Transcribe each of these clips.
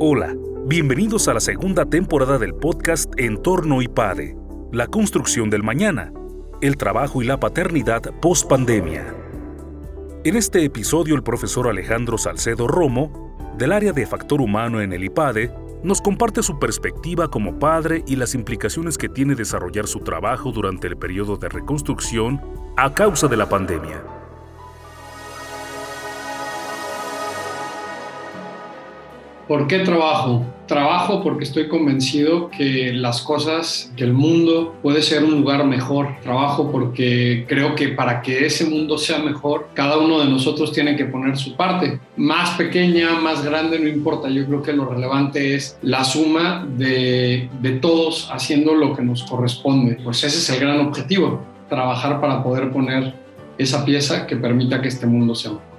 Hola, bienvenidos a la segunda temporada del podcast Entorno IPADE, la construcción del mañana, el trabajo y la paternidad post pandemia. En este episodio el profesor Alejandro Salcedo Romo, del área de factor humano en el IPADE, nos comparte su perspectiva como padre y las implicaciones que tiene desarrollar su trabajo durante el periodo de reconstrucción a causa de la pandemia. ¿Por qué trabajo? Trabajo porque estoy convencido que las cosas, que el mundo puede ser un lugar mejor. Trabajo porque creo que para que ese mundo sea mejor, cada uno de nosotros tiene que poner su parte. Más pequeña, más grande, no importa. Yo creo que lo relevante es la suma de, de todos haciendo lo que nos corresponde. Pues ese es el gran objetivo, trabajar para poder poner esa pieza que permita que este mundo sea mejor.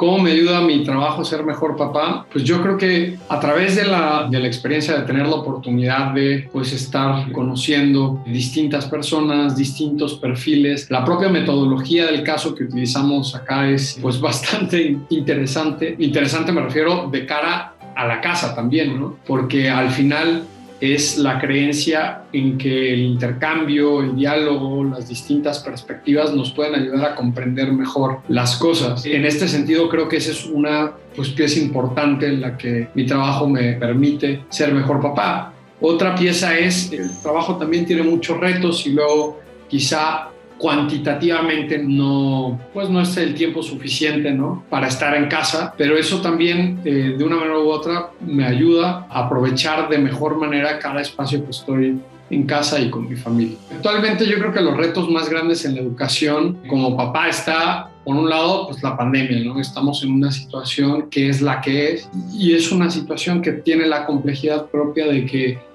¿Cómo me ayuda mi trabajo a ser mejor papá? Pues yo creo que a través de la, de la experiencia de tener la oportunidad de pues estar conociendo distintas personas, distintos perfiles, la propia metodología del caso que utilizamos acá es pues bastante interesante. Interesante me refiero de cara a la casa también, ¿no? Porque al final es la creencia en que el intercambio, el diálogo, las distintas perspectivas nos pueden ayudar a comprender mejor las cosas. En este sentido, creo que esa es una pues, pieza importante en la que mi trabajo me permite ser mejor papá. Otra pieza es, el trabajo también tiene muchos retos y luego quizá cuantitativamente no, pues no es el tiempo suficiente ¿no? para estar en casa, pero eso también eh, de una manera u otra me ayuda a aprovechar de mejor manera cada espacio que estoy en casa y con mi familia. Actualmente yo creo que los retos más grandes en la educación como papá está, por un lado, pues la pandemia, ¿no? Estamos en una situación que es la que es y es una situación que tiene la complejidad propia de que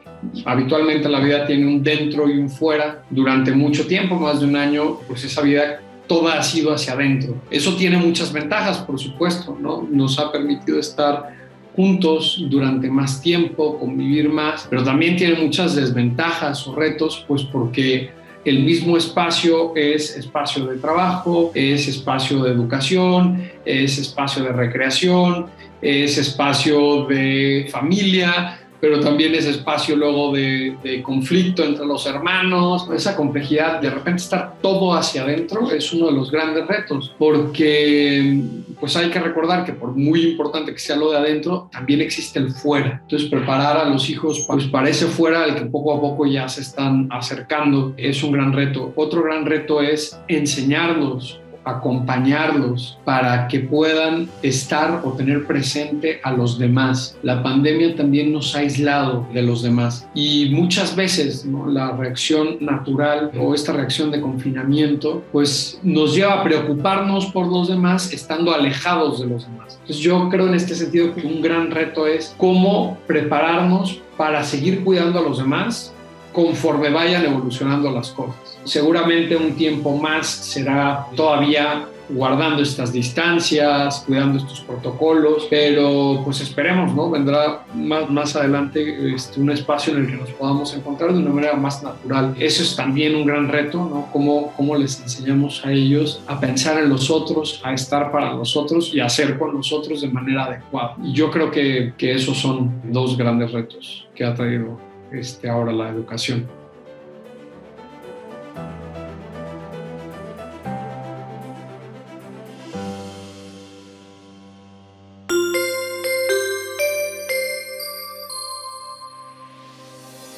habitualmente la vida tiene un dentro y un fuera. Durante mucho tiempo, más de un año, pues esa vida toda ha sido hacia adentro. Eso tiene muchas ventajas, por supuesto, ¿no? Nos ha permitido estar juntos durante más tiempo, convivir más, pero también tiene muchas desventajas o retos, pues porque el mismo espacio es espacio de trabajo, es espacio de educación, es espacio de recreación, es espacio de familia, pero también ese espacio luego de, conflicto entre los hermanos, esa complejidad, de repente estar todo hacia adentro es uno de los grandes retos, porque pues hay que recordar que por muy importante que sea lo de adentro, también existe el fuera. Entonces preparar a los hijos pues para ese fuera al que poco a poco ya se están acercando es un gran reto. Otro gran reto es enseñarlos acompañarlos para que puedan estar o tener presente a los demás. La pandemia también nos ha aislado de los demás y muchas veces la reacción natural o esta reacción de confinamiento pues nos lleva a preocuparnos por los demás estando alejados de los demás. Entonces yo creo en este sentido que un gran reto es cómo prepararnos para seguir cuidando a los demás conforme vayan evolucionando las cosas. Seguramente un tiempo más será todavía guardando estas distancias, cuidando estos protocolos, pero pues esperemos, ¿no? Vendrá más, más adelante este, un espacio en el que nos podamos encontrar de una manera más natural. Eso es también un gran reto, ¿no? Cómo, cómo les enseñamos a ellos a pensar en los otros, a estar para los otros y a hacer con los otros de manera adecuada. Y yo creo que, que esos son dos grandes retos que ha traído este, ahora la educación.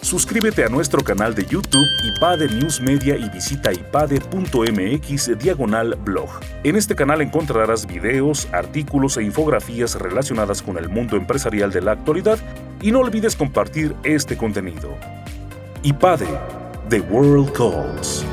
Suscríbete a nuestro canal de YouTube IPADE News Media y visita ipade.mx diagonal blog. En este canal encontrarás videos, artículos e infografías relacionadas con el mundo empresarial de la actualidad y no olvides compartir este contenido. IPADE, The World Calls.